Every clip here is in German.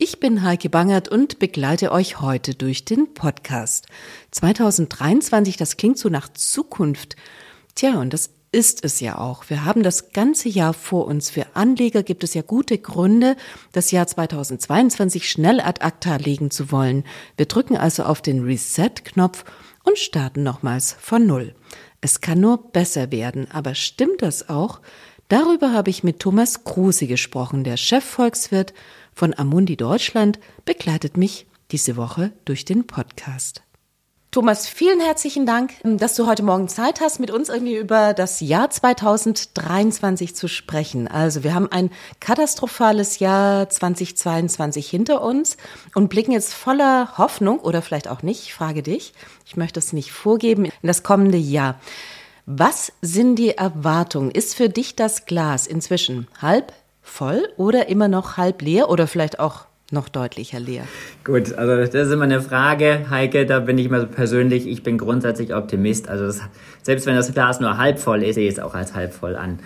Ich bin Heike Bangert und begleite euch heute durch den Podcast. 2023, das klingt so nach Zukunft. Tja, und das ist es ja auch. Wir haben das ganze Jahr vor uns. Für Anleger gibt es ja gute Gründe, das Jahr 2022 schnell ad acta legen zu wollen. Wir drücken also auf den Reset-Knopf und starten nochmals von Null. Es kann nur besser werden, aber stimmt das auch? Darüber habe ich mit Thomas Kruse gesprochen, der Chefvolkswirt von Amundi Deutschland begleitet mich diese Woche durch den Podcast. Thomas, vielen herzlichen Dank, dass du heute Morgen Zeit hast, mit uns irgendwie über das Jahr 2023 zu sprechen. Also wir haben ein katastrophales Jahr 2022 hinter uns und blicken jetzt voller Hoffnung oder vielleicht auch nicht, ich frage dich, ich möchte es nicht vorgeben, in das kommende Jahr. Was sind die Erwartungen? Ist für dich das Glas inzwischen halb, voll oder immer noch halb leer oder vielleicht auch noch deutlicher leer? Gut, also das ist immer eine Frage, Heike, da bin ich mal so persönlich, ich bin grundsätzlich Optimist. Also das, selbst wenn das Glas nur halb voll ist, sehe ich es auch als halb voll an.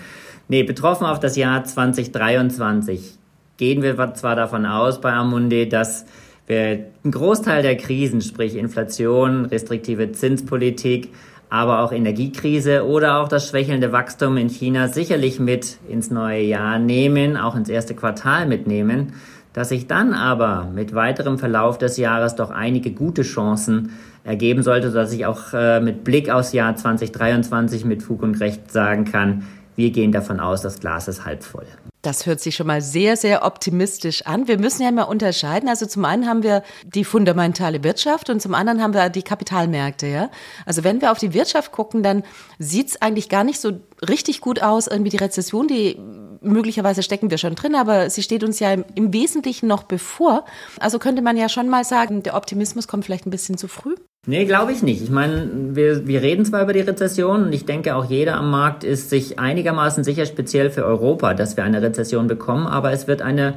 Nee, betroffen auf das Jahr 2023 gehen wir zwar davon aus bei Amundi, dass wir einen Großteil der Krisen, sprich Inflation, restriktive Zinspolitik, aber auch Energiekrise oder auch das schwächelnde Wachstum in China sicherlich mit ins neue Jahr nehmen, auch ins erste Quartal mitnehmen, dass sich dann aber mit weiterem Verlauf des Jahres doch einige gute Chancen ergeben sollte, dass ich auch äh, mit Blick aufs Jahr 2023 mit Fug und Recht sagen kann, wir gehen davon aus, das Glas ist halb voll. Das hört sich schon mal sehr, sehr optimistisch an. Wir müssen ja mal unterscheiden. Also zum einen haben wir die fundamentale Wirtschaft und zum anderen haben wir die Kapitalmärkte. Ja? Also wenn wir auf die Wirtschaft gucken, dann sieht's eigentlich gar nicht so richtig gut aus. Irgendwie die Rezession, die möglicherweise stecken wir schon drin, aber sie steht uns ja im, im Wesentlichen noch bevor. Also könnte man ja schon mal sagen, der Optimismus kommt vielleicht ein bisschen zu früh. Nee, glaube ich nicht. Ich meine, wir, wir reden zwar über die Rezession und ich denke auch jeder am Markt ist sich einigermaßen sicher, speziell für Europa, dass wir eine Rezession bekommen, aber es wird eine,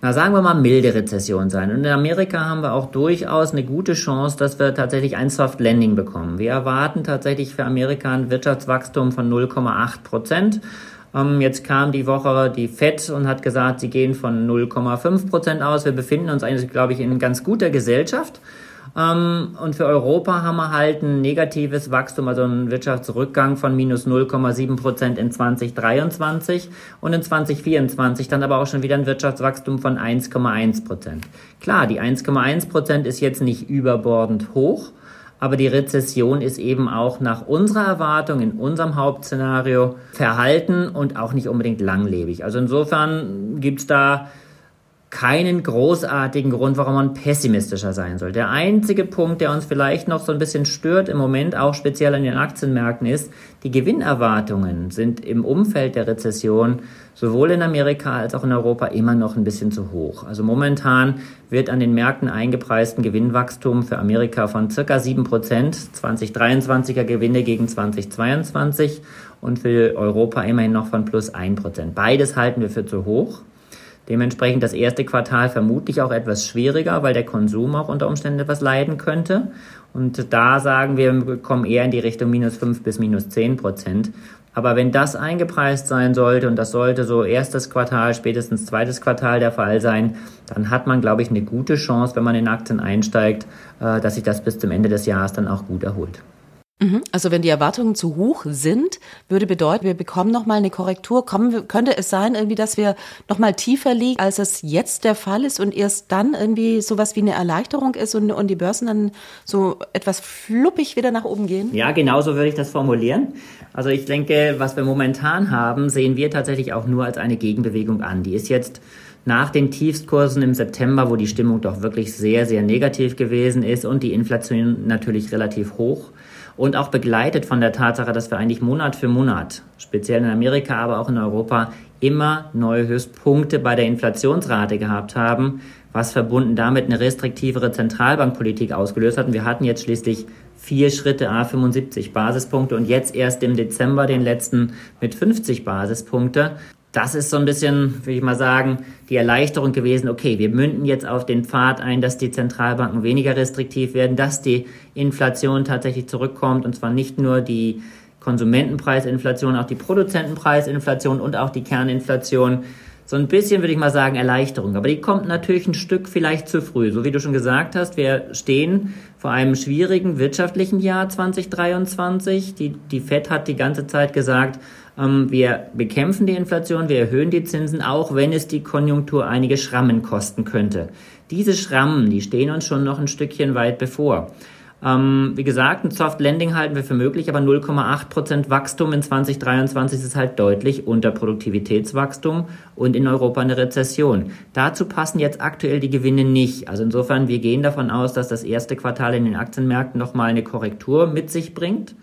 na sagen wir mal, milde Rezession sein. Und in Amerika haben wir auch durchaus eine gute Chance, dass wir tatsächlich ein Soft Landing bekommen. Wir erwarten tatsächlich für Amerika ein Wirtschaftswachstum von 0,8 Prozent. Ähm, jetzt kam die Woche die FED und hat gesagt, sie gehen von 0,5 Prozent aus. Wir befinden uns eigentlich, glaube ich, in ganz guter Gesellschaft. Ähm, und für Europa haben wir halt ein negatives Wachstum, also einen Wirtschaftsrückgang von minus 0,7 Prozent in 2023 und in 2024 dann aber auch schon wieder ein Wirtschaftswachstum von 1,1 Prozent. Klar, die 1,1 Prozent ist jetzt nicht überbordend hoch, aber die Rezession ist eben auch nach unserer Erwartung in unserem Hauptszenario verhalten und auch nicht unbedingt langlebig. Also insofern gibt's da keinen großartigen Grund, warum man pessimistischer sein soll. Der einzige Punkt, der uns vielleicht noch so ein bisschen stört im Moment, auch speziell an den Aktienmärkten, ist, die Gewinnerwartungen sind im Umfeld der Rezession sowohl in Amerika als auch in Europa immer noch ein bisschen zu hoch. Also momentan wird an den Märkten eingepreisten Gewinnwachstum für Amerika von circa 7 Prozent, 2023er Gewinne gegen 2022 und für Europa immerhin noch von plus 1 Prozent. Beides halten wir für zu hoch. Dementsprechend das erste Quartal vermutlich auch etwas schwieriger, weil der Konsum auch unter Umständen etwas leiden könnte. Und da sagen wir, wir kommen eher in die Richtung minus fünf bis minus zehn Prozent. Aber wenn das eingepreist sein sollte, und das sollte so erstes Quartal, spätestens zweites Quartal der Fall sein, dann hat man, glaube ich, eine gute Chance, wenn man in Aktien einsteigt, äh, dass sich das bis zum Ende des Jahres dann auch gut erholt. Mhm. Also wenn die Erwartungen zu hoch sind, würde bedeuten, wir bekommen nochmal eine Korrektur. Kommen, könnte es sein, irgendwie, dass wir nochmal tiefer liegen, als es jetzt der Fall ist und erst dann irgendwie sowas wie eine Erleichterung ist und, und die Börsen dann so etwas fluppig wieder nach oben gehen? Ja, genau so würde ich das formulieren. Also ich denke, was wir momentan haben, sehen wir tatsächlich auch nur als eine Gegenbewegung an. Die ist jetzt nach den Tiefstkursen im September, wo die Stimmung doch wirklich sehr, sehr negativ gewesen ist und die Inflation natürlich relativ hoch und auch begleitet von der Tatsache, dass wir eigentlich Monat für Monat, speziell in Amerika, aber auch in Europa, immer neue Höchstpunkte bei der Inflationsrate gehabt haben, was verbunden damit eine restriktivere Zentralbankpolitik ausgelöst hat. Und wir hatten jetzt schließlich vier Schritte A 75 Basispunkte und jetzt erst im Dezember den letzten mit 50 Basispunkte. Das ist so ein bisschen, würde ich mal sagen, die Erleichterung gewesen. Okay, wir münden jetzt auf den Pfad ein, dass die Zentralbanken weniger restriktiv werden, dass die Inflation tatsächlich zurückkommt und zwar nicht nur die Konsumentenpreisinflation, auch die Produzentenpreisinflation und auch die Kerninflation. So ein bisschen würde ich mal sagen Erleichterung. Aber die kommt natürlich ein Stück vielleicht zu früh. So wie du schon gesagt hast, wir stehen vor einem schwierigen wirtschaftlichen Jahr 2023. Die, die FED hat die ganze Zeit gesagt, wir bekämpfen die Inflation, wir erhöhen die Zinsen, auch wenn es die Konjunktur einige Schrammen kosten könnte. Diese Schrammen, die stehen uns schon noch ein Stückchen weit bevor. Ähm, wie gesagt, ein Soft Landing halten wir für möglich, aber 0,8% Wachstum in 2023 ist halt deutlich unter Produktivitätswachstum und in Europa eine Rezession. Dazu passen jetzt aktuell die Gewinne nicht. Also insofern, wir gehen davon aus, dass das erste Quartal in den Aktienmärkten nochmal eine Korrektur mit sich bringt.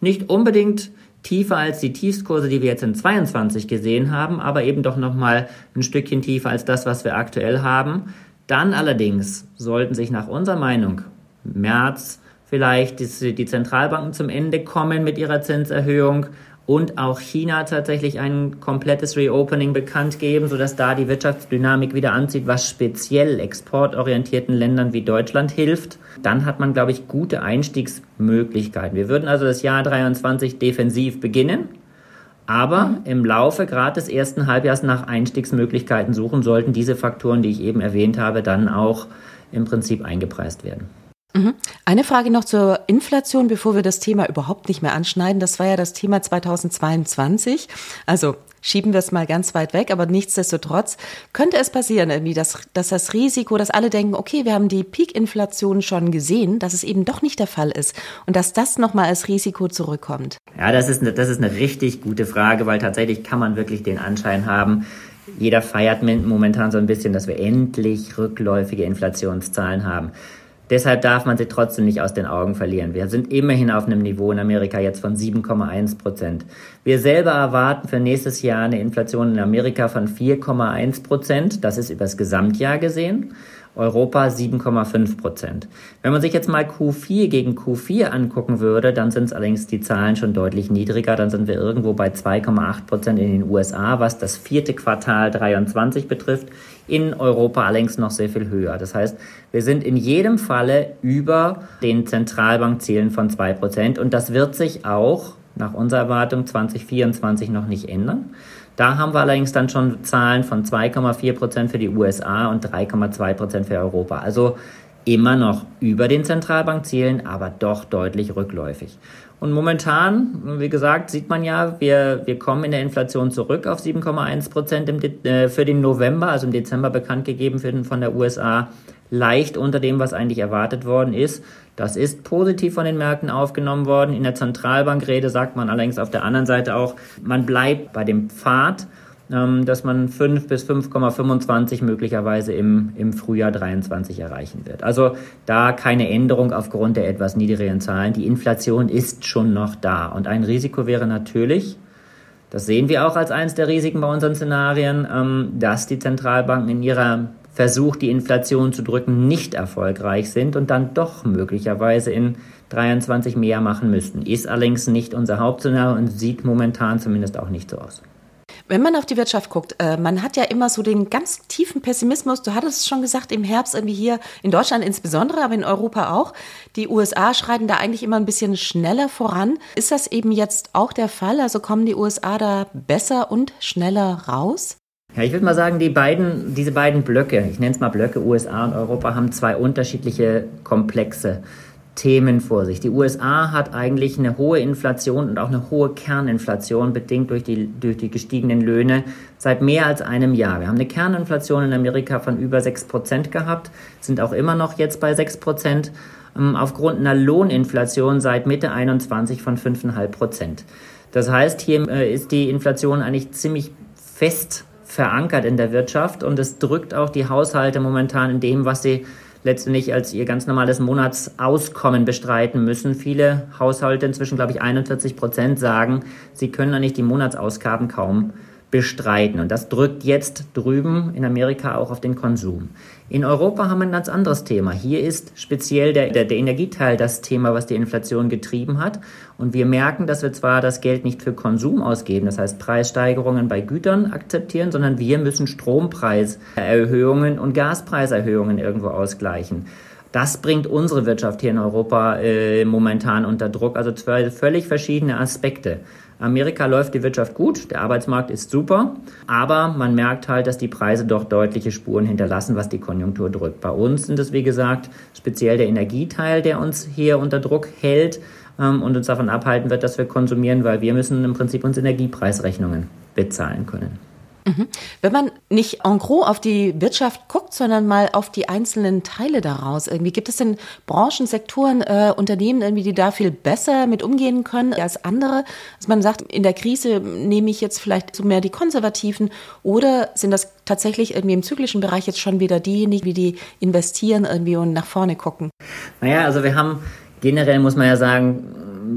Nicht unbedingt tiefer als die Tiefskurse, die wir jetzt in 22 gesehen haben, aber eben doch nochmal ein Stückchen tiefer als das, was wir aktuell haben. Dann allerdings sollten sich nach unserer Meinung März, vielleicht die, die Zentralbanken zum Ende kommen mit ihrer Zinserhöhung und auch China tatsächlich ein komplettes Reopening bekannt geben, sodass da die Wirtschaftsdynamik wieder anzieht, was speziell exportorientierten Ländern wie Deutschland hilft, dann hat man, glaube ich, gute Einstiegsmöglichkeiten. Wir würden also das Jahr 23 defensiv beginnen, aber im Laufe gerade des ersten Halbjahres nach Einstiegsmöglichkeiten suchen, sollten diese Faktoren, die ich eben erwähnt habe, dann auch im Prinzip eingepreist werden. Mhm. Eine Frage noch zur Inflation, bevor wir das Thema überhaupt nicht mehr anschneiden. Das war ja das Thema 2022. Also schieben wir es mal ganz weit weg, aber nichtsdestotrotz könnte es passieren, irgendwie, dass, dass das Risiko, dass alle denken, okay, wir haben die Peak-Inflation schon gesehen, dass es eben doch nicht der Fall ist und dass das nochmal als Risiko zurückkommt. Ja, das ist, eine, das ist eine richtig gute Frage, weil tatsächlich kann man wirklich den Anschein haben, jeder feiert momentan so ein bisschen, dass wir endlich rückläufige Inflationszahlen haben. Deshalb darf man sie trotzdem nicht aus den Augen verlieren. Wir sind immerhin auf einem Niveau in Amerika jetzt von 7,1 Prozent. Wir selber erwarten für nächstes Jahr eine Inflation in Amerika von 4,1 Prozent. Das ist übers Gesamtjahr gesehen. Europa 7,5 Prozent. Wenn man sich jetzt mal Q4 gegen Q4 angucken würde, dann sind es allerdings die Zahlen schon deutlich niedriger. Dann sind wir irgendwo bei 2,8 Prozent in den USA, was das vierte Quartal 23 betrifft. In Europa allerdings noch sehr viel höher. Das heißt, wir sind in jedem Falle über den Zentralbankzielen von 2 Prozent und das wird sich auch nach unserer Erwartung 2024 noch nicht ändern. Da haben wir allerdings dann schon Zahlen von 2,4 Prozent für die USA und 3,2 Prozent für Europa. Also immer noch über den Zentralbankzielen, aber doch deutlich rückläufig. Und momentan, wie gesagt, sieht man ja, wir, wir kommen in der Inflation zurück auf 7,1 Prozent äh, für den November, also im Dezember bekannt gegeben für den, von der USA leicht unter dem, was eigentlich erwartet worden ist. Das ist positiv von den Märkten aufgenommen worden. In der Zentralbankrede sagt man allerdings auf der anderen Seite auch, man bleibt bei dem Pfad, ähm, dass man 5 bis 5,25 möglicherweise im, im Frühjahr 23 erreichen wird. Also da keine Änderung aufgrund der etwas niedrigeren Zahlen. Die Inflation ist schon noch da. Und ein Risiko wäre natürlich, das sehen wir auch als eines der Risiken bei unseren Szenarien, ähm, dass die Zentralbanken in ihrer Versuch, die Inflation zu drücken, nicht erfolgreich sind und dann doch möglicherweise in 23 mehr machen müssten. Ist allerdings nicht unser Hauptszenario und sieht momentan zumindest auch nicht so aus. Wenn man auf die Wirtschaft guckt, äh, man hat ja immer so den ganz tiefen Pessimismus. Du hattest es schon gesagt, im Herbst irgendwie hier in Deutschland insbesondere, aber in Europa auch. Die USA schreiten da eigentlich immer ein bisschen schneller voran. Ist das eben jetzt auch der Fall? Also kommen die USA da besser und schneller raus? Ja, ich würde mal sagen, die beiden, diese beiden Blöcke, ich nenne es mal Blöcke, USA und Europa, haben zwei unterschiedliche Komplexe. Themen vor sich. Die USA hat eigentlich eine hohe Inflation und auch eine hohe Kerninflation, bedingt durch die, durch die gestiegenen Löhne, seit mehr als einem Jahr. Wir haben eine Kerninflation in Amerika von über 6% gehabt, sind auch immer noch jetzt bei 6%, ähm, aufgrund einer Lohninflation seit Mitte 21 von 5,5%. Das heißt, hier äh, ist die Inflation eigentlich ziemlich fest verankert in der Wirtschaft und es drückt auch die Haushalte momentan in dem, was sie letztendlich als ihr ganz normales Monatsauskommen bestreiten müssen. Viele Haushalte, inzwischen glaube ich 41 Prozent, sagen, sie können eigentlich die Monatsausgaben kaum bestreiten. Und das drückt jetzt drüben in Amerika auch auf den Konsum. In Europa haben wir ein ganz anderes Thema. Hier ist speziell der, der, der Energieteil das Thema, was die Inflation getrieben hat. Und wir merken, dass wir zwar das Geld nicht für Konsum ausgeben, das heißt Preissteigerungen bei Gütern akzeptieren, sondern wir müssen Strompreiserhöhungen und Gaspreiserhöhungen irgendwo ausgleichen. Das bringt unsere Wirtschaft hier in Europa äh, momentan unter Druck. Also zwei völlig verschiedene Aspekte. Amerika läuft die Wirtschaft gut, der Arbeitsmarkt ist super, aber man merkt halt, dass die Preise doch deutliche Spuren hinterlassen, was die Konjunktur drückt. Bei uns sind es, wie gesagt, speziell der Energieteil, der uns hier unter Druck hält ähm, und uns davon abhalten wird, dass wir konsumieren, weil wir müssen im Prinzip uns Energiepreisrechnungen bezahlen können. Mhm. Wenn man nicht en gros auf die Wirtschaft guckt, sondern mal auf die einzelnen Teile daraus, irgendwie gibt es denn Branchen, Sektoren, äh, Unternehmen, irgendwie, die da viel besser mit umgehen können als andere? Dass man sagt, in der Krise nehme ich jetzt vielleicht so mehr die Konservativen oder sind das tatsächlich irgendwie im zyklischen Bereich jetzt schon wieder diejenigen, wie die investieren irgendwie und nach vorne gucken? Naja, also wir haben generell muss man ja sagen,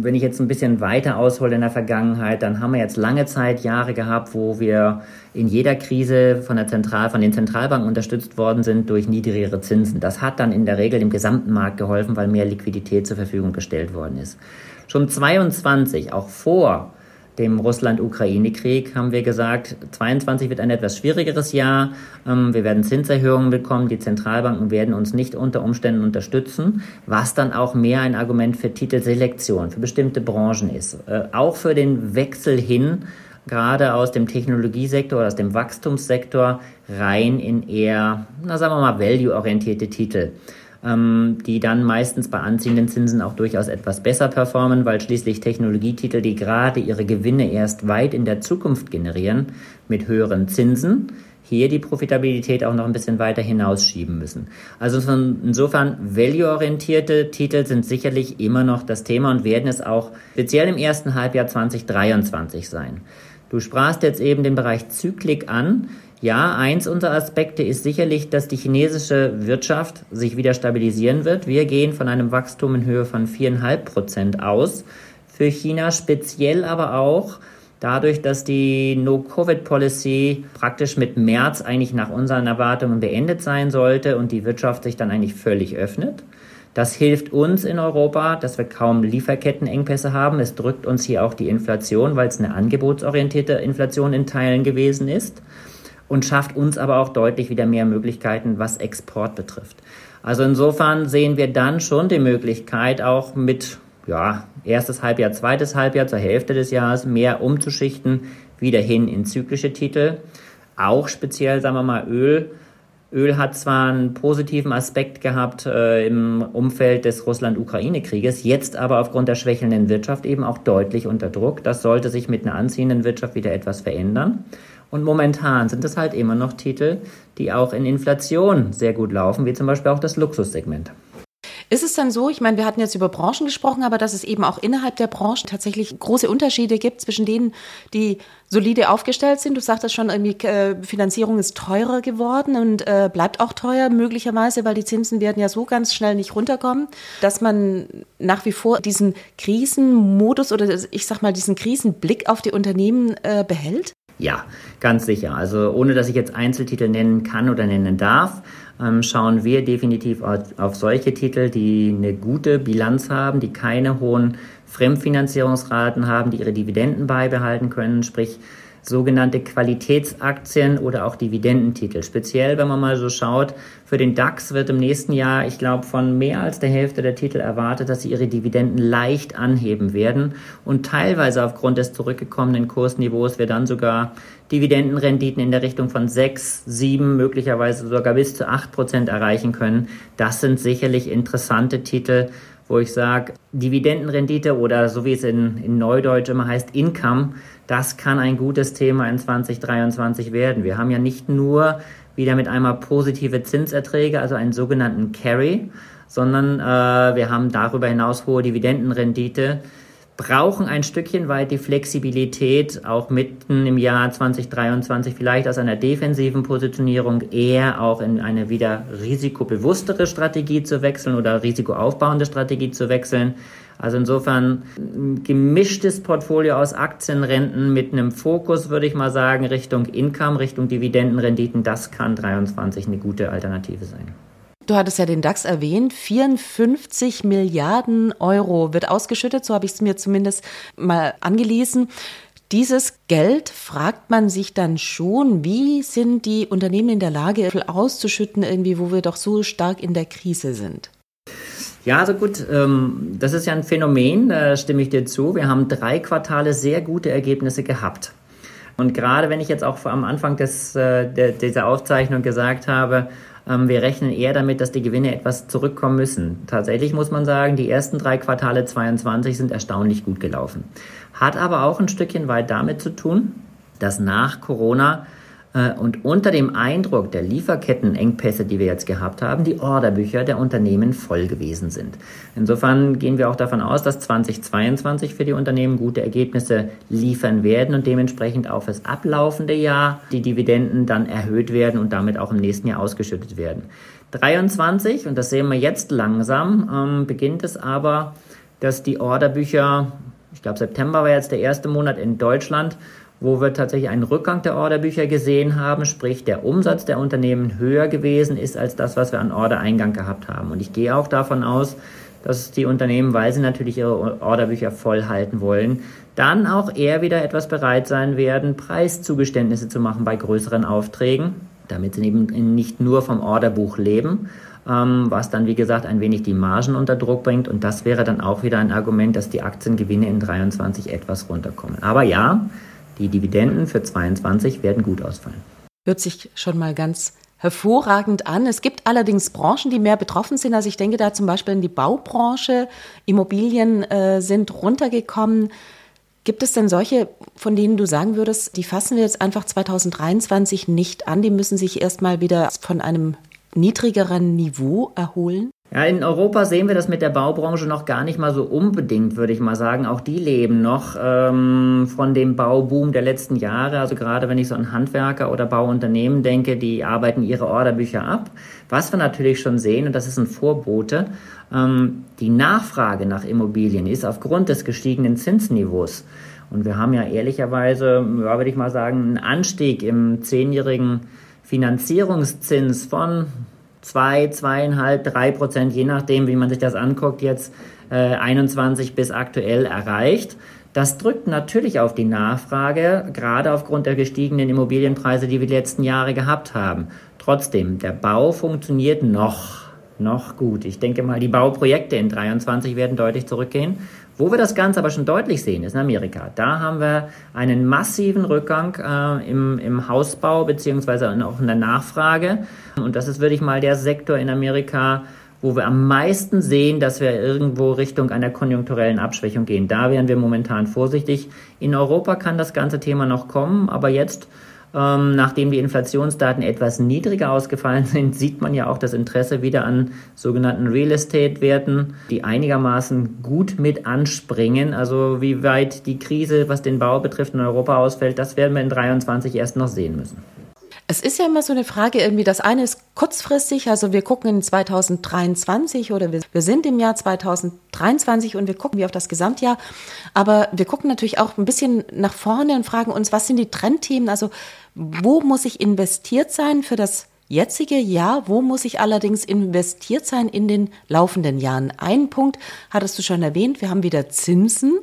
wenn ich jetzt ein bisschen weiter aushole in der Vergangenheit, dann haben wir jetzt lange Zeit Jahre gehabt, wo wir in jeder Krise von der Zentral, von den Zentralbanken unterstützt worden sind durch niedrigere Zinsen. Das hat dann in der Regel dem gesamten Markt geholfen, weil mehr Liquidität zur Verfügung gestellt worden ist. Schon 22, auch vor dem Russland-Ukraine-Krieg haben wir gesagt, 22 wird ein etwas schwierigeres Jahr. Ähm, wir werden Zinserhöhungen bekommen. Die Zentralbanken werden uns nicht unter Umständen unterstützen, was dann auch mehr ein Argument für Titelselektion, für bestimmte Branchen ist. Äh, auch für den Wechsel hin, gerade aus dem Technologiesektor oder aus dem Wachstumssektor rein in eher, na sagen wir mal, value-orientierte Titel ähm, die dann meistens bei anziehenden Zinsen auch durchaus etwas besser performen, weil schließlich Technologietitel, die gerade ihre Gewinne erst weit in der Zukunft generieren, mit höheren Zinsen, hier die Profitabilität auch noch ein bisschen weiter hinausschieben müssen. Also insofern value-orientierte Titel sind sicherlich immer noch das Thema und werden es auch speziell im ersten Halbjahr 2023 sein. Du sprachst jetzt eben den Bereich Zyklik an. Ja, eins unserer Aspekte ist sicherlich, dass die chinesische Wirtschaft sich wieder stabilisieren wird. Wir gehen von einem Wachstum in Höhe von viereinhalb Prozent aus. Für China speziell aber auch dadurch, dass die No-Covid-Policy praktisch mit März eigentlich nach unseren Erwartungen beendet sein sollte und die Wirtschaft sich dann eigentlich völlig öffnet. Das hilft uns in Europa, dass wir kaum Lieferkettenengpässe haben. Es drückt uns hier auch die Inflation, weil es eine angebotsorientierte Inflation in Teilen gewesen ist und schafft uns aber auch deutlich wieder mehr Möglichkeiten, was Export betrifft. Also insofern sehen wir dann schon die Möglichkeit, auch mit ja, erstes Halbjahr, zweites Halbjahr zur Hälfte des Jahres mehr umzuschichten, wieder hin in zyklische Titel. Auch speziell, sagen wir mal, Öl. Öl hat zwar einen positiven Aspekt gehabt äh, im Umfeld des Russland-Ukraine-Krieges, jetzt aber aufgrund der schwächelnden Wirtschaft eben auch deutlich unter Druck. Das sollte sich mit einer anziehenden Wirtschaft wieder etwas verändern. Und momentan sind es halt immer noch Titel, die auch in Inflation sehr gut laufen, wie zum Beispiel auch das Luxussegment. Ist es dann so, ich meine, wir hatten jetzt über Branchen gesprochen, aber dass es eben auch innerhalb der Branchen tatsächlich große Unterschiede gibt zwischen denen, die solide aufgestellt sind. Du sagtest schon, irgendwie äh, Finanzierung ist teurer geworden und äh, bleibt auch teuer möglicherweise, weil die Zinsen werden ja so ganz schnell nicht runterkommen, dass man nach wie vor diesen Krisenmodus oder ich sag mal diesen Krisenblick auf die Unternehmen äh, behält? Ja, ganz sicher. Also ohne dass ich jetzt Einzeltitel nennen kann oder nennen darf, ähm, schauen wir definitiv auf, auf solche Titel, die eine gute Bilanz haben, die keine hohen Fremdfinanzierungsraten haben, die ihre Dividenden beibehalten können, sprich sogenannte Qualitätsaktien oder auch Dividendentitel. Speziell, wenn man mal so schaut, für den DAX wird im nächsten Jahr, ich glaube, von mehr als der Hälfte der Titel erwartet, dass sie ihre Dividenden leicht anheben werden und teilweise aufgrund des zurückgekommenen Kursniveaus wir dann sogar Dividendenrenditen in der Richtung von 6, 7, möglicherweise sogar bis zu 8 Prozent erreichen können. Das sind sicherlich interessante Titel, wo ich sage, Dividendenrendite oder so wie es in, in Neudeutsch immer heißt, Income, das kann ein gutes Thema in 2023 werden. Wir haben ja nicht nur wieder mit einmal positive Zinserträge, also einen sogenannten Carry, sondern äh, wir haben darüber hinaus hohe Dividendenrendite brauchen ein Stückchen weit die Flexibilität, auch mitten im Jahr 2023 vielleicht aus einer defensiven Positionierung eher auch in eine wieder risikobewusstere Strategie zu wechseln oder risikoaufbauende Strategie zu wechseln. Also insofern ein gemischtes Portfolio aus Aktienrenten mit einem Fokus, würde ich mal sagen, Richtung Income, Richtung Dividendenrenditen, das kann 23 eine gute Alternative sein. Du hattest ja den DAX erwähnt. 54 Milliarden Euro wird ausgeschüttet, so habe ich es mir zumindest mal angelesen. Dieses Geld fragt man sich dann schon, wie sind die Unternehmen in der Lage, auszuschütten, irgendwie, wo wir doch so stark in der Krise sind? Ja, also gut, ähm, das ist ja ein Phänomen, da stimme ich dir zu. Wir haben drei Quartale sehr gute Ergebnisse gehabt. Und gerade wenn ich jetzt auch am Anfang des, äh, dieser Aufzeichnung gesagt habe, wir rechnen eher damit, dass die Gewinne etwas zurückkommen müssen. Tatsächlich muss man sagen, die ersten drei Quartale 22 sind erstaunlich gut gelaufen. Hat aber auch ein Stückchen weit damit zu tun, dass nach Corona und unter dem Eindruck der Lieferkettenengpässe, die wir jetzt gehabt haben, die Orderbücher der Unternehmen voll gewesen sind. Insofern gehen wir auch davon aus, dass 2022 für die Unternehmen gute Ergebnisse liefern werden und dementsprechend auch fürs ablaufende Jahr die Dividenden dann erhöht werden und damit auch im nächsten Jahr ausgeschüttet werden. 23, und das sehen wir jetzt langsam, ähm, beginnt es aber, dass die Orderbücher, ich glaube September war jetzt der erste Monat in Deutschland, wo wir tatsächlich einen Rückgang der Orderbücher gesehen haben, sprich der Umsatz der Unternehmen höher gewesen ist als das, was wir an Ordereingang gehabt haben. Und ich gehe auch davon aus, dass die Unternehmen, weil sie natürlich ihre Orderbücher voll halten wollen, dann auch eher wieder etwas bereit sein werden, Preiszugeständnisse zu machen bei größeren Aufträgen, damit sie eben nicht nur vom Orderbuch leben, ähm, was dann, wie gesagt, ein wenig die Margen unter Druck bringt. Und das wäre dann auch wieder ein Argument, dass die Aktiengewinne in 23 etwas runterkommen. Aber ja, die Dividenden für 22 werden gut ausfallen. Hört sich schon mal ganz hervorragend an. Es gibt allerdings Branchen, die mehr betroffen sind. Also ich denke da zum Beispiel in die Baubranche. Immobilien äh, sind runtergekommen. Gibt es denn solche, von denen du sagen würdest, die fassen wir jetzt einfach 2023 nicht an? Die müssen sich erstmal wieder von einem niedrigeren Niveau erholen? Ja, in Europa sehen wir das mit der Baubranche noch gar nicht mal so unbedingt, würde ich mal sagen. Auch die leben noch ähm, von dem Bauboom der letzten Jahre. Also gerade wenn ich so an Handwerker oder Bauunternehmen denke, die arbeiten ihre Orderbücher ab. Was wir natürlich schon sehen, und das ist ein Vorbote, ähm, die Nachfrage nach Immobilien ist aufgrund des gestiegenen Zinsniveaus. Und wir haben ja ehrlicherweise, ja, würde ich mal sagen, einen Anstieg im zehnjährigen Finanzierungszins von zwei, zweieinhalb, drei Prozent, je nachdem, wie man sich das anguckt, jetzt äh, 21 bis aktuell erreicht. Das drückt natürlich auf die Nachfrage, gerade aufgrund der gestiegenen Immobilienpreise, die wir die letzten Jahre gehabt haben. Trotzdem, der Bau funktioniert noch, noch gut. Ich denke mal, die Bauprojekte in 23 werden deutlich zurückgehen. Wo wir das Ganze aber schon deutlich sehen, ist in Amerika. Da haben wir einen massiven Rückgang äh, im, im Hausbau beziehungsweise auch in der Nachfrage. Und das ist wirklich mal der Sektor in Amerika, wo wir am meisten sehen, dass wir irgendwo Richtung einer konjunkturellen Abschwächung gehen. Da wären wir momentan vorsichtig. In Europa kann das ganze Thema noch kommen, aber jetzt ähm, nachdem die Inflationsdaten etwas niedriger ausgefallen sind, sieht man ja auch das Interesse wieder an sogenannten Real Estate-Werten, die einigermaßen gut mit anspringen. Also wie weit die Krise, was den Bau betrifft, in Europa ausfällt, das werden wir in 2023 erst noch sehen müssen. Es ist ja immer so eine Frage, irgendwie das eine ist kurzfristig, also wir gucken in 2023 oder wir, wir sind im Jahr 2023 und wir gucken wie auf das Gesamtjahr, aber wir gucken natürlich auch ein bisschen nach vorne und fragen uns, was sind die Trendthemen, also wo muss ich investiert sein für das jetzige Jahr, wo muss ich allerdings investiert sein in den laufenden Jahren? Ein Punkt hattest du schon erwähnt, wir haben wieder Zinsen.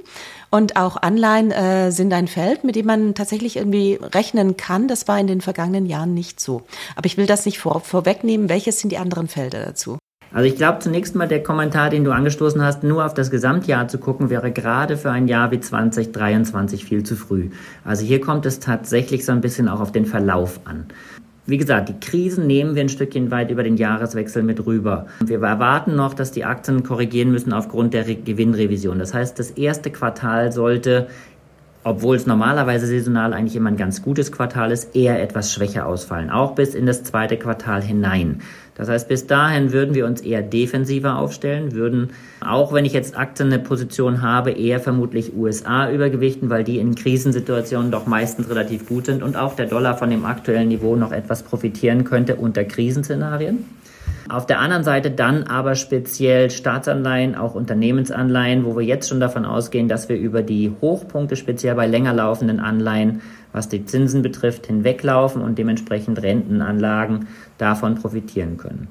Und auch Anleihen äh, sind ein Feld, mit dem man tatsächlich irgendwie rechnen kann. Das war in den vergangenen Jahren nicht so. Aber ich will das nicht vor, vorwegnehmen. Welches sind die anderen Felder dazu? Also ich glaube zunächst mal der Kommentar, den du angestoßen hast, nur auf das Gesamtjahr zu gucken, wäre gerade für ein Jahr wie 2023 viel zu früh. Also hier kommt es tatsächlich so ein bisschen auch auf den Verlauf an. Wie gesagt, die Krisen nehmen wir ein Stückchen weit über den Jahreswechsel mit rüber. Wir erwarten noch, dass die Aktien korrigieren müssen aufgrund der Gewinnrevision. Das heißt, das erste Quartal sollte obwohl es normalerweise saisonal eigentlich immer ein ganz gutes Quartal ist, eher etwas schwächer ausfallen, auch bis in das zweite Quartal hinein. Das heißt, bis dahin würden wir uns eher defensiver aufstellen, würden, auch wenn ich jetzt Aktien eine Position habe, eher vermutlich USA übergewichten, weil die in Krisensituationen doch meistens relativ gut sind und auch der Dollar von dem aktuellen Niveau noch etwas profitieren könnte unter Krisenszenarien. Auf der anderen Seite dann aber speziell Staatsanleihen, auch Unternehmensanleihen, wo wir jetzt schon davon ausgehen, dass wir über die Hochpunkte speziell bei länger laufenden Anleihen, was die Zinsen betrifft, hinweglaufen und dementsprechend Rentenanlagen davon profitieren können.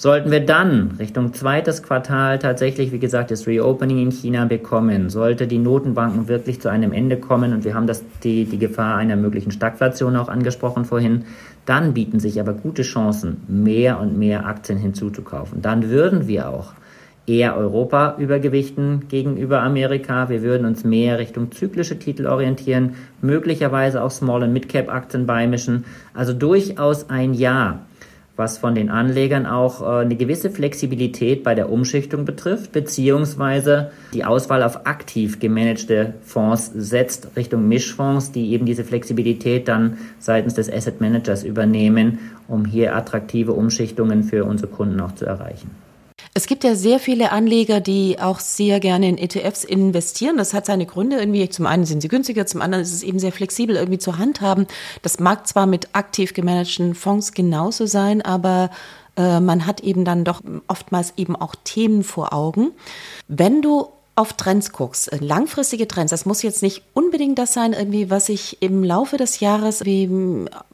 Sollten wir dann Richtung zweites Quartal tatsächlich, wie gesagt, das Reopening in China bekommen, sollte die Notenbanken wirklich zu einem Ende kommen und wir haben das, die, die Gefahr einer möglichen Stagflation auch angesprochen vorhin, dann bieten sich aber gute Chancen, mehr und mehr Aktien hinzuzukaufen. Dann würden wir auch eher Europa übergewichten gegenüber Amerika. Wir würden uns mehr Richtung zyklische Titel orientieren, möglicherweise auch Small- und Mid-Cap-Aktien beimischen. Also durchaus ein Jahr was von den Anlegern auch äh, eine gewisse Flexibilität bei der Umschichtung betrifft, beziehungsweise die Auswahl auf aktiv gemanagte Fonds setzt Richtung Mischfonds, die eben diese Flexibilität dann seitens des Asset Managers übernehmen, um hier attraktive Umschichtungen für unsere Kunden auch zu erreichen. Es gibt ja sehr viele Anleger, die auch sehr gerne in ETFs investieren. Das hat seine Gründe irgendwie. Zum einen sind sie günstiger, zum anderen ist es eben sehr flexibel irgendwie zu handhaben. Das mag zwar mit aktiv gemanagten Fonds genauso sein, aber äh, man hat eben dann doch oftmals eben auch Themen vor Augen. Wenn du auf Trends guckst, äh, langfristige Trends, das muss jetzt nicht unbedingt das sein, irgendwie, was sich im Laufe des Jahres, wie,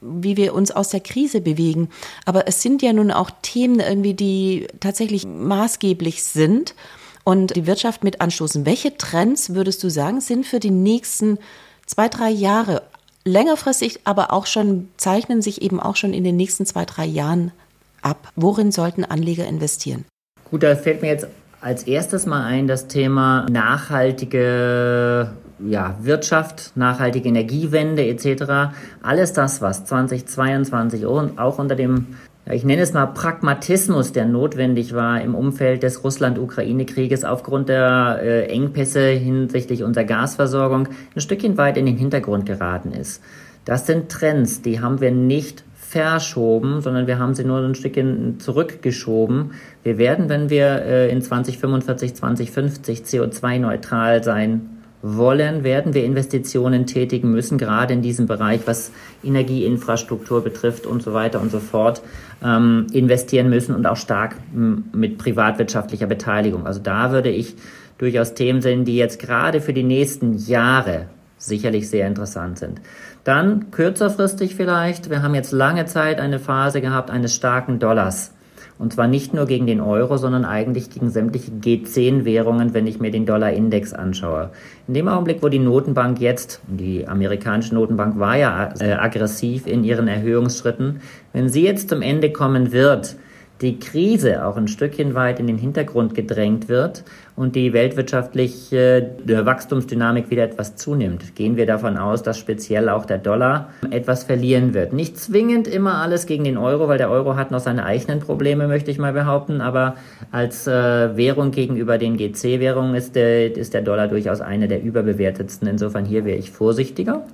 wie wir uns aus der Krise bewegen. Aber es sind ja nun auch Themen irgendwie, die tatsächlich maßgeblich sind und die Wirtschaft mit anstoßen. Welche Trends würdest du sagen, sind für die nächsten zwei, drei Jahre längerfristig, aber auch schon, zeichnen sich eben auch schon in den nächsten zwei, drei Jahren ab? Worin sollten Anleger investieren? Gut, da fällt mir jetzt als erstes mal ein das Thema nachhaltige ja, Wirtschaft, nachhaltige Energiewende etc. Alles das, was 2022 auch unter dem, ich nenne es mal Pragmatismus, der notwendig war im Umfeld des Russland-Ukraine-Krieges aufgrund der äh, Engpässe hinsichtlich unserer Gasversorgung ein Stückchen weit in den Hintergrund geraten ist. Das sind Trends, die haben wir nicht verschoben, sondern wir haben sie nur ein Stückchen zurückgeschoben. Wir werden, wenn wir äh, in 2045, 2050 CO2-neutral sein wollen, werden wir Investitionen tätigen müssen, gerade in diesem Bereich, was Energieinfrastruktur betrifft und so weiter und so fort, ähm, investieren müssen und auch stark mit privatwirtschaftlicher Beteiligung. Also da würde ich durchaus Themen sehen, die jetzt gerade für die nächsten Jahre sicherlich sehr interessant sind. Dann kürzerfristig vielleicht, wir haben jetzt lange Zeit eine Phase gehabt eines starken Dollars. Und zwar nicht nur gegen den Euro, sondern eigentlich gegen sämtliche G10-Währungen, wenn ich mir den Dollar-Index anschaue. In dem Augenblick, wo die Notenbank jetzt, die amerikanische Notenbank war ja äh, aggressiv in ihren Erhöhungsschritten, wenn sie jetzt zum Ende kommen wird, die Krise auch ein Stückchen weit in den Hintergrund gedrängt wird und die weltwirtschaftliche Wachstumsdynamik wieder etwas zunimmt, gehen wir davon aus, dass speziell auch der Dollar etwas verlieren wird. Nicht zwingend immer alles gegen den Euro, weil der Euro hat noch seine eigenen Probleme, möchte ich mal behaupten, aber als äh, Währung gegenüber den GC-Währungen ist der, ist der Dollar durchaus eine der überbewertetsten. Insofern hier wäre ich vorsichtiger.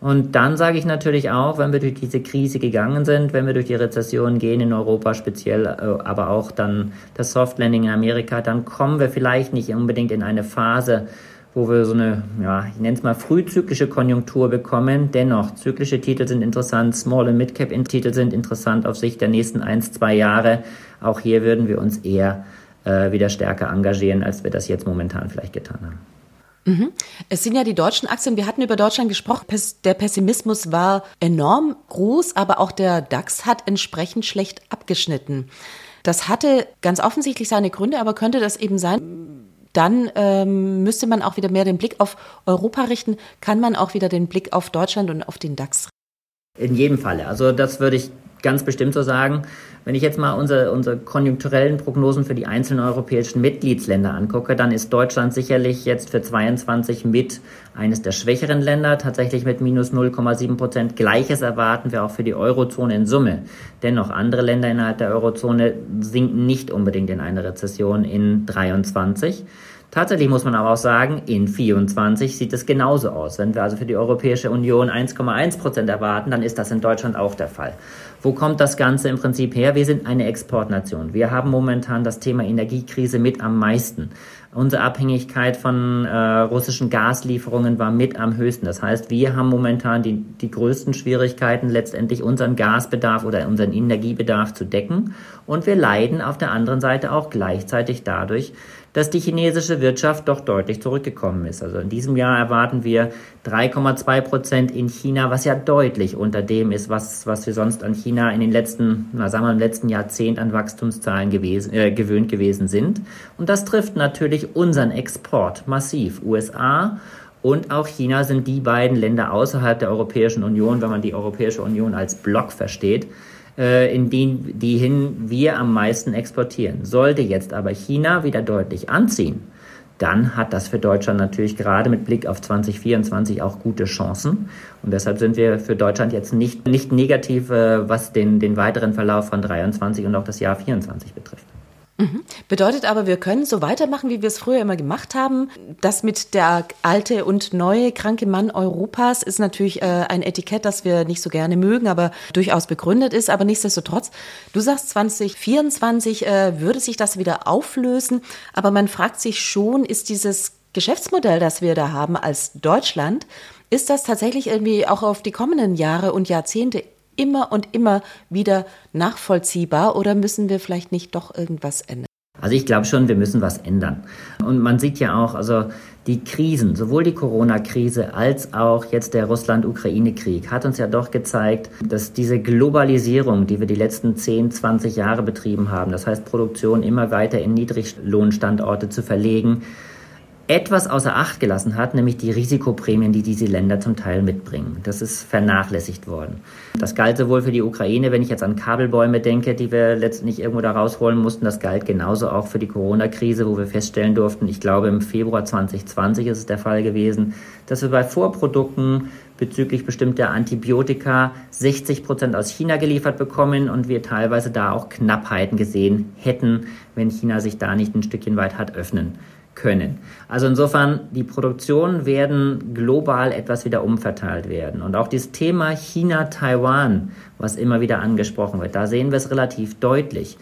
Und dann sage ich natürlich auch, wenn wir durch diese Krise gegangen sind, wenn wir durch die Rezession gehen in Europa speziell, äh, aber auch dann das Soft Landing in Amerika, dann kommen wir vielleicht nicht unbedingt in eine Phase, wo wir so eine, ja, ich nenne es mal frühzyklische Konjunktur bekommen. Dennoch, zyklische Titel sind interessant, Small- und Mid-Cap-Titel sind interessant auf Sicht der nächsten eins, zwei Jahre. Auch hier würden wir uns eher äh, wieder stärker engagieren, als wir das jetzt momentan vielleicht getan haben. Mhm. Es sind ja die deutschen Aktien, wir hatten über Deutschland gesprochen, der Pessimismus war enorm groß, aber auch der DAX hat entsprechend schlecht abgeschnitten. Das hatte ganz offensichtlich seine Gründe, aber könnte das eben sein, dann ähm, müsste man auch wieder mehr den Blick auf Europa richten, kann man auch wieder den Blick auf Deutschland und auf den DAX. In jedem Falle. Also das würde ich ganz bestimmt so sagen. Wenn ich jetzt mal unsere, unsere konjunkturellen Prognosen für die einzelnen europäischen Mitgliedsländer angucke, dann ist Deutschland sicherlich jetzt für 22 mit eines der schwächeren Länder, tatsächlich mit minus 0,7 Prozent. Gleiches erwarten wir auch für die Eurozone in Summe. Dennoch andere Länder innerhalb der Eurozone sinken nicht unbedingt in eine Rezession in 23. Tatsächlich muss man aber auch sagen, in 24 sieht es genauso aus. Wenn wir also für die Europäische Union 1,1 Prozent erwarten, dann ist das in Deutschland auch der Fall. Wo kommt das Ganze im Prinzip her? Wir sind eine Exportnation. Wir haben momentan das Thema Energiekrise mit am meisten. Unsere Abhängigkeit von äh, russischen Gaslieferungen war mit am höchsten. Das heißt, wir haben momentan die, die größten Schwierigkeiten, letztendlich unseren Gasbedarf oder unseren Energiebedarf zu decken. Und wir leiden auf der anderen Seite auch gleichzeitig dadurch, dass die chinesische Wirtschaft doch deutlich zurückgekommen ist. Also in diesem Jahr erwarten wir 3,2 Prozent in China, was ja deutlich unter dem ist, was, was wir sonst an China in den letzten, na sagen wir im letzten Jahrzehnt an Wachstumszahlen gewesen, äh, gewöhnt gewesen sind. Und das trifft natürlich unseren Export massiv. USA und auch China sind die beiden Länder außerhalb der Europäischen Union, wenn man die Europäische Union als Block versteht, äh, in die, die hin wir am meisten exportieren. Sollte jetzt aber China wieder deutlich anziehen, dann hat das für Deutschland natürlich gerade mit Blick auf 2024 auch gute Chancen. Und deshalb sind wir für Deutschland jetzt nicht, nicht negativ, äh, was den, den weiteren Verlauf von 23 und auch das Jahr 24 betrifft. Mhm. Bedeutet aber, wir können so weitermachen, wie wir es früher immer gemacht haben. Das mit der alte und neue kranke Mann Europas ist natürlich äh, ein Etikett, das wir nicht so gerne mögen, aber durchaus begründet ist. Aber nichtsdestotrotz, du sagst 2024 äh, würde sich das wieder auflösen. Aber man fragt sich schon, ist dieses Geschäftsmodell, das wir da haben als Deutschland, ist das tatsächlich irgendwie auch auf die kommenden Jahre und Jahrzehnte immer und immer wieder nachvollziehbar oder müssen wir vielleicht nicht doch irgendwas ändern? Also ich glaube schon, wir müssen was ändern. Und man sieht ja auch, also die Krisen, sowohl die Corona-Krise als auch jetzt der Russland-Ukraine-Krieg, hat uns ja doch gezeigt, dass diese Globalisierung, die wir die letzten 10, 20 Jahre betrieben haben, das heißt Produktion immer weiter in Niedriglohnstandorte zu verlegen, etwas außer Acht gelassen hat, nämlich die Risikoprämien, die diese Länder zum Teil mitbringen. Das ist vernachlässigt worden. Das galt sowohl für die Ukraine, wenn ich jetzt an Kabelbäume denke, die wir letztendlich irgendwo da rausholen mussten, das galt genauso auch für die Corona-Krise, wo wir feststellen durften, ich glaube im Februar 2020 ist es der Fall gewesen, dass wir bei Vorprodukten bezüglich bestimmter Antibiotika 60 Prozent aus China geliefert bekommen und wir teilweise da auch Knappheiten gesehen hätten, wenn China sich da nicht ein Stückchen weit hat öffnen können. Also insofern, die Produktionen werden global etwas wieder umverteilt werden. Und auch dieses Thema China-Taiwan, was immer wieder angesprochen wird, da sehen wir es relativ deutlich.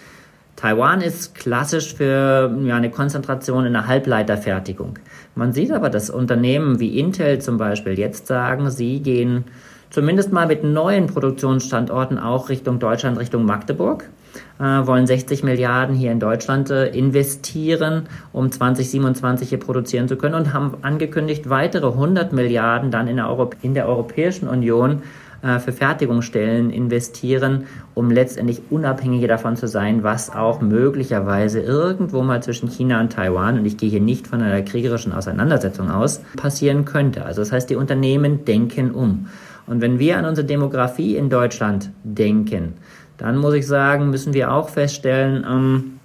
Taiwan ist klassisch für ja, eine Konzentration in der Halbleiterfertigung. Man sieht aber, dass Unternehmen wie Intel zum Beispiel jetzt sagen, sie gehen zumindest mal mit neuen Produktionsstandorten auch Richtung Deutschland, Richtung Magdeburg wollen 60 Milliarden hier in Deutschland äh, investieren, um 2027 hier produzieren zu können und haben angekündigt, weitere 100 Milliarden dann in der, Europ in der Europäischen Union äh, für Fertigungsstellen investieren, um letztendlich unabhängiger davon zu sein, was auch möglicherweise irgendwo mal zwischen China und Taiwan, und ich gehe hier nicht von einer kriegerischen Auseinandersetzung aus, passieren könnte. Also das heißt, die Unternehmen denken um. Und wenn wir an unsere Demografie in Deutschland denken, dann muss ich sagen, müssen wir auch feststellen, ähm,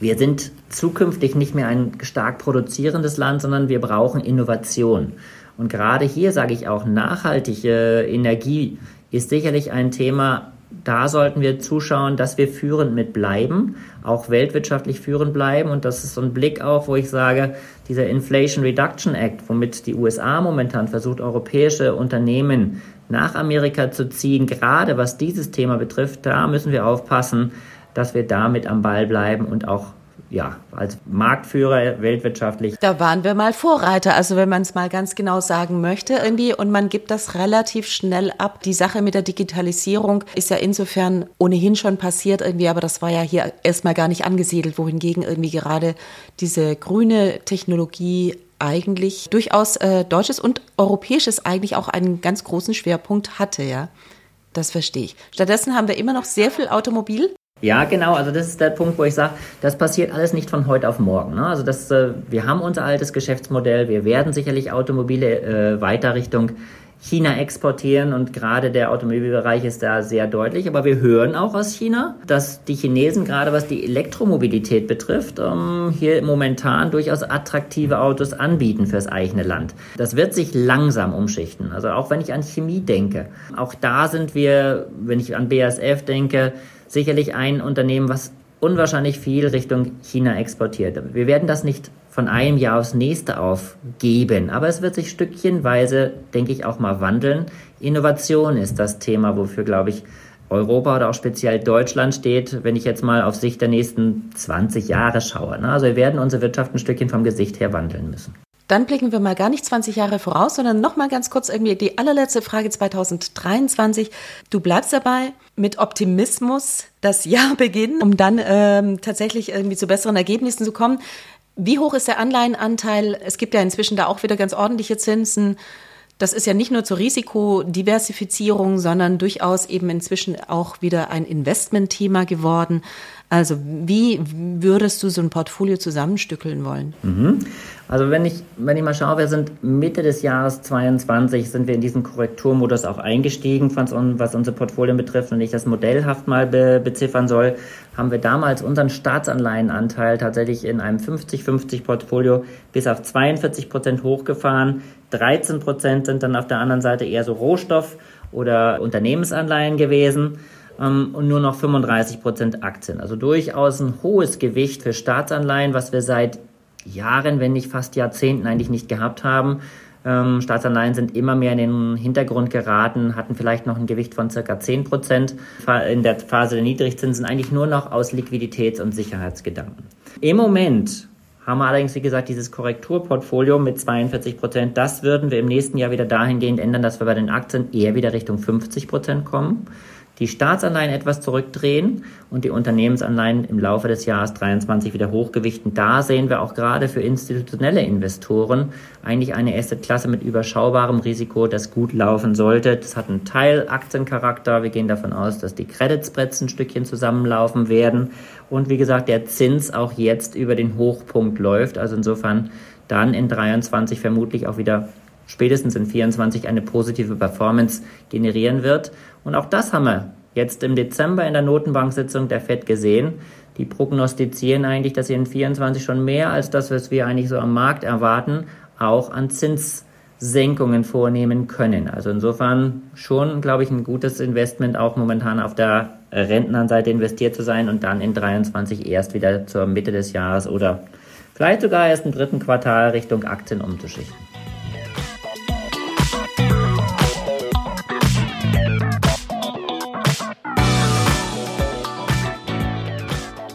wir sind zukünftig nicht mehr ein stark produzierendes Land, sondern wir brauchen Innovation. Und gerade hier sage ich auch, nachhaltige Energie ist sicherlich ein Thema, da sollten wir zuschauen, dass wir führend mit bleiben, auch weltwirtschaftlich führend bleiben. Und das ist so ein Blick auch, wo ich sage, dieser Inflation Reduction Act, womit die USA momentan versucht, europäische Unternehmen nach Amerika zu ziehen, gerade was dieses Thema betrifft, da müssen wir aufpassen, dass wir damit am Ball bleiben und auch ja, als Marktführer weltwirtschaftlich. Da waren wir mal Vorreiter, also wenn man es mal ganz genau sagen möchte irgendwie und man gibt das relativ schnell ab. Die Sache mit der Digitalisierung ist ja insofern ohnehin schon passiert irgendwie, aber das war ja hier erstmal gar nicht angesiedelt, wohingegen irgendwie gerade diese grüne Technologie eigentlich durchaus äh, deutsches und europäisches eigentlich auch einen ganz großen Schwerpunkt hatte, ja. Das verstehe ich. Stattdessen haben wir immer noch sehr viel Automobil. Ja, genau. Also das ist der Punkt, wo ich sage, das passiert alles nicht von heute auf morgen. Ne? Also das, äh, wir haben unser altes Geschäftsmodell. Wir werden sicherlich Automobile äh, weiter Richtung China exportieren und gerade der Automobilbereich ist da sehr deutlich. Aber wir hören auch aus China, dass die Chinesen gerade was die Elektromobilität betrifft, ähm, hier momentan durchaus attraktive Autos anbieten fürs eigene Land. Das wird sich langsam umschichten. Also auch wenn ich an Chemie denke, auch da sind wir, wenn ich an BASF denke, sicherlich ein Unternehmen, was unwahrscheinlich viel Richtung China exportiert. Wir werden das nicht von einem Jahr aufs nächste aufgeben, aber es wird sich stückchenweise, denke ich, auch mal wandeln. Innovation ist das Thema, wofür, glaube ich, Europa oder auch speziell Deutschland steht, wenn ich jetzt mal auf Sicht der nächsten 20 Jahre schaue. Ne? Also wir werden unsere Wirtschaft ein Stückchen vom Gesicht her wandeln müssen. Dann blicken wir mal gar nicht 20 Jahre voraus, sondern noch mal ganz kurz irgendwie die allerletzte Frage 2023. Du bleibst dabei mit Optimismus das Jahr beginnen, um dann ähm, tatsächlich irgendwie zu besseren Ergebnissen zu kommen. Wie hoch ist der Anleihenanteil? Es gibt ja inzwischen da auch wieder ganz ordentliche Zinsen. Das ist ja nicht nur zur Risikodiversifizierung, sondern durchaus eben inzwischen auch wieder ein Investmentthema geworden. Also wie würdest du so ein Portfolio zusammenstückeln wollen? Mhm. Also wenn ich, wenn ich mal schaue, wir sind Mitte des Jahres 22, sind wir in diesen Korrekturmodus auch eingestiegen, was unsere Portfolien betrifft. Und ich das modellhaft mal be beziffern soll, haben wir damals unseren Staatsanleihenanteil tatsächlich in einem 50-50 Portfolio bis auf 42 Prozent hochgefahren. 13 Prozent sind dann auf der anderen Seite eher so Rohstoff- oder Unternehmensanleihen gewesen ähm, und nur noch 35 Prozent Aktien. Also durchaus ein hohes Gewicht für Staatsanleihen, was wir seit Jahren, wenn nicht fast Jahrzehnten eigentlich nicht gehabt haben. Ähm, Staatsanleihen sind immer mehr in den Hintergrund geraten, hatten vielleicht noch ein Gewicht von circa 10 Prozent in der Phase der Niedrigzinsen, eigentlich nur noch aus Liquiditäts- und Sicherheitsgedanken. Im Moment haben wir allerdings, wie gesagt, dieses Korrekturportfolio mit 42 Prozent. Das würden wir im nächsten Jahr wieder dahingehend ändern, dass wir bei den Aktien eher wieder Richtung 50 Prozent kommen die Staatsanleihen etwas zurückdrehen und die Unternehmensanleihen im Laufe des Jahres 23 wieder hochgewichten. Da sehen wir auch gerade für institutionelle Investoren eigentlich eine erste Klasse mit überschaubarem Risiko, das gut laufen sollte. Das hat einen Teil Aktiencharakter. Wir gehen davon aus, dass die Credit ein Stückchen zusammenlaufen werden. Und wie gesagt, der Zins auch jetzt über den Hochpunkt läuft. Also insofern dann in 23 vermutlich auch wieder spätestens in 24 eine positive Performance generieren wird. Und auch das haben wir jetzt im Dezember in der Notenbanksitzung der FED gesehen. Die prognostizieren eigentlich, dass sie in 24 schon mehr als das, was wir eigentlich so am Markt erwarten, auch an Zinssenkungen vornehmen können. Also insofern schon, glaube ich, ein gutes Investment, auch momentan auf der Rentenanseite investiert zu sein und dann in 23 erst wieder zur Mitte des Jahres oder vielleicht sogar erst im dritten Quartal Richtung Aktien umzuschichten.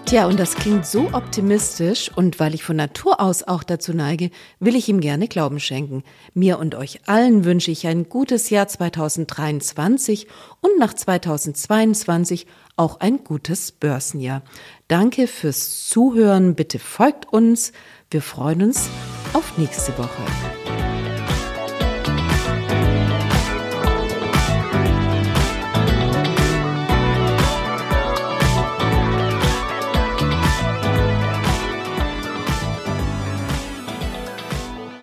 Tja, und das klingt so optimistisch und weil ich von Natur aus auch dazu neige, will ich ihm gerne Glauben schenken. Mir und euch allen wünsche ich ein gutes Jahr 2023 und nach 2022 auch ein gutes Börsenjahr. Danke fürs Zuhören. Bitte folgt uns. Wir freuen uns auf nächste Woche.